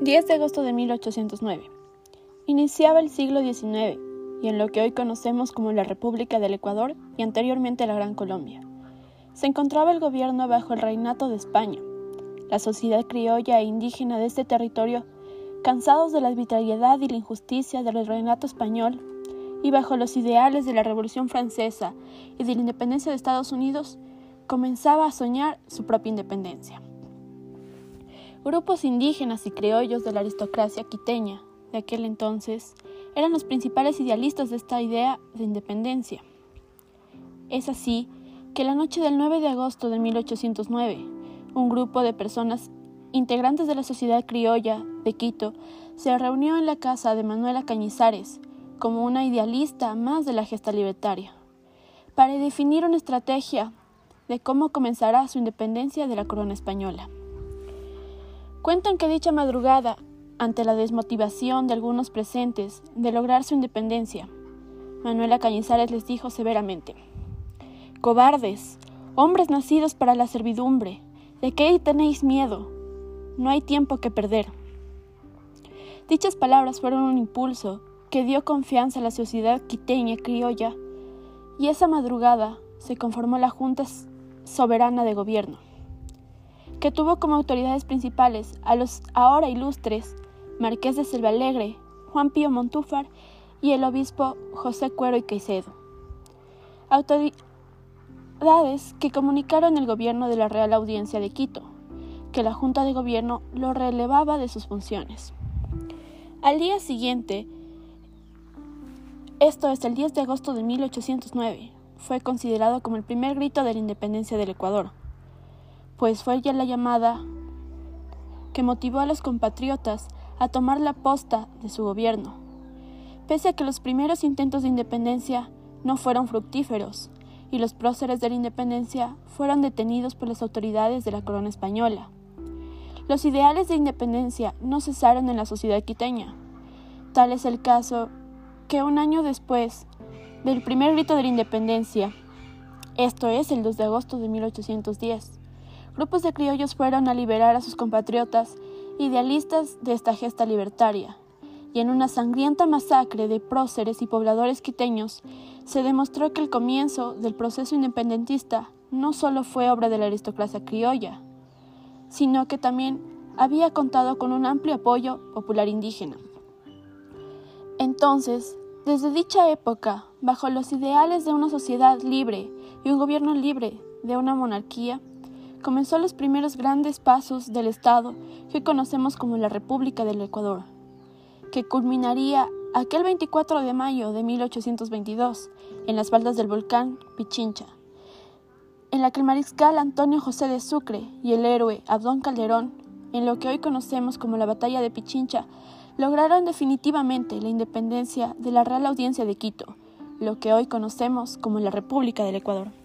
10 de agosto de 1809. Iniciaba el siglo XIX y en lo que hoy conocemos como la República del Ecuador y anteriormente la Gran Colombia. Se encontraba el gobierno bajo el reinato de España. La sociedad criolla e indígena de este territorio, cansados de la arbitrariedad y la injusticia del reinato español y bajo los ideales de la Revolución Francesa y de la independencia de Estados Unidos, comenzaba a soñar su propia independencia. Grupos indígenas y criollos de la aristocracia quiteña de aquel entonces eran los principales idealistas de esta idea de independencia. Es así que la noche del 9 de agosto de 1809, un grupo de personas integrantes de la sociedad criolla de Quito se reunió en la casa de Manuela Cañizares como una idealista más de la gesta libertaria, para definir una estrategia de cómo comenzará su independencia de la corona española. Cuentan que dicha madrugada, ante la desmotivación de algunos presentes de lograr su independencia, Manuela Cañizares les dijo severamente, Cobardes, hombres nacidos para la servidumbre, ¿de qué tenéis miedo? No hay tiempo que perder. Dichas palabras fueron un impulso que dio confianza a la sociedad quiteña criolla y esa madrugada se conformó la Junta Soberana de Gobierno que tuvo como autoridades principales a los ahora ilustres Marqués de Selva Alegre, Juan Pío Montúfar y el obispo José Cuero y Caicedo. Autoridades que comunicaron el gobierno de la Real Audiencia de Quito, que la Junta de Gobierno lo relevaba de sus funciones. Al día siguiente, esto es el 10 de agosto de 1809, fue considerado como el primer grito de la independencia del Ecuador pues fue ya la llamada que motivó a los compatriotas a tomar la posta de su gobierno. Pese a que los primeros intentos de independencia no fueron fructíferos y los próceres de la independencia fueron detenidos por las autoridades de la corona española. Los ideales de independencia no cesaron en la sociedad quiteña. Tal es el caso que un año después del primer grito de la independencia, esto es el 2 de agosto de 1810, grupos de criollos fueron a liberar a sus compatriotas idealistas de esta gesta libertaria, y en una sangrienta masacre de próceres y pobladores quiteños se demostró que el comienzo del proceso independentista no solo fue obra de la aristocracia criolla, sino que también había contado con un amplio apoyo popular indígena. Entonces, desde dicha época, bajo los ideales de una sociedad libre y un gobierno libre de una monarquía, comenzó los primeros grandes pasos del Estado que conocemos como la República del Ecuador, que culminaría aquel 24 de mayo de 1822 en las faldas del volcán Pichincha, en la que el mariscal Antonio José de Sucre y el héroe Abdón Calderón, en lo que hoy conocemos como la Batalla de Pichincha, lograron definitivamente la independencia de la Real Audiencia de Quito, lo que hoy conocemos como la República del Ecuador.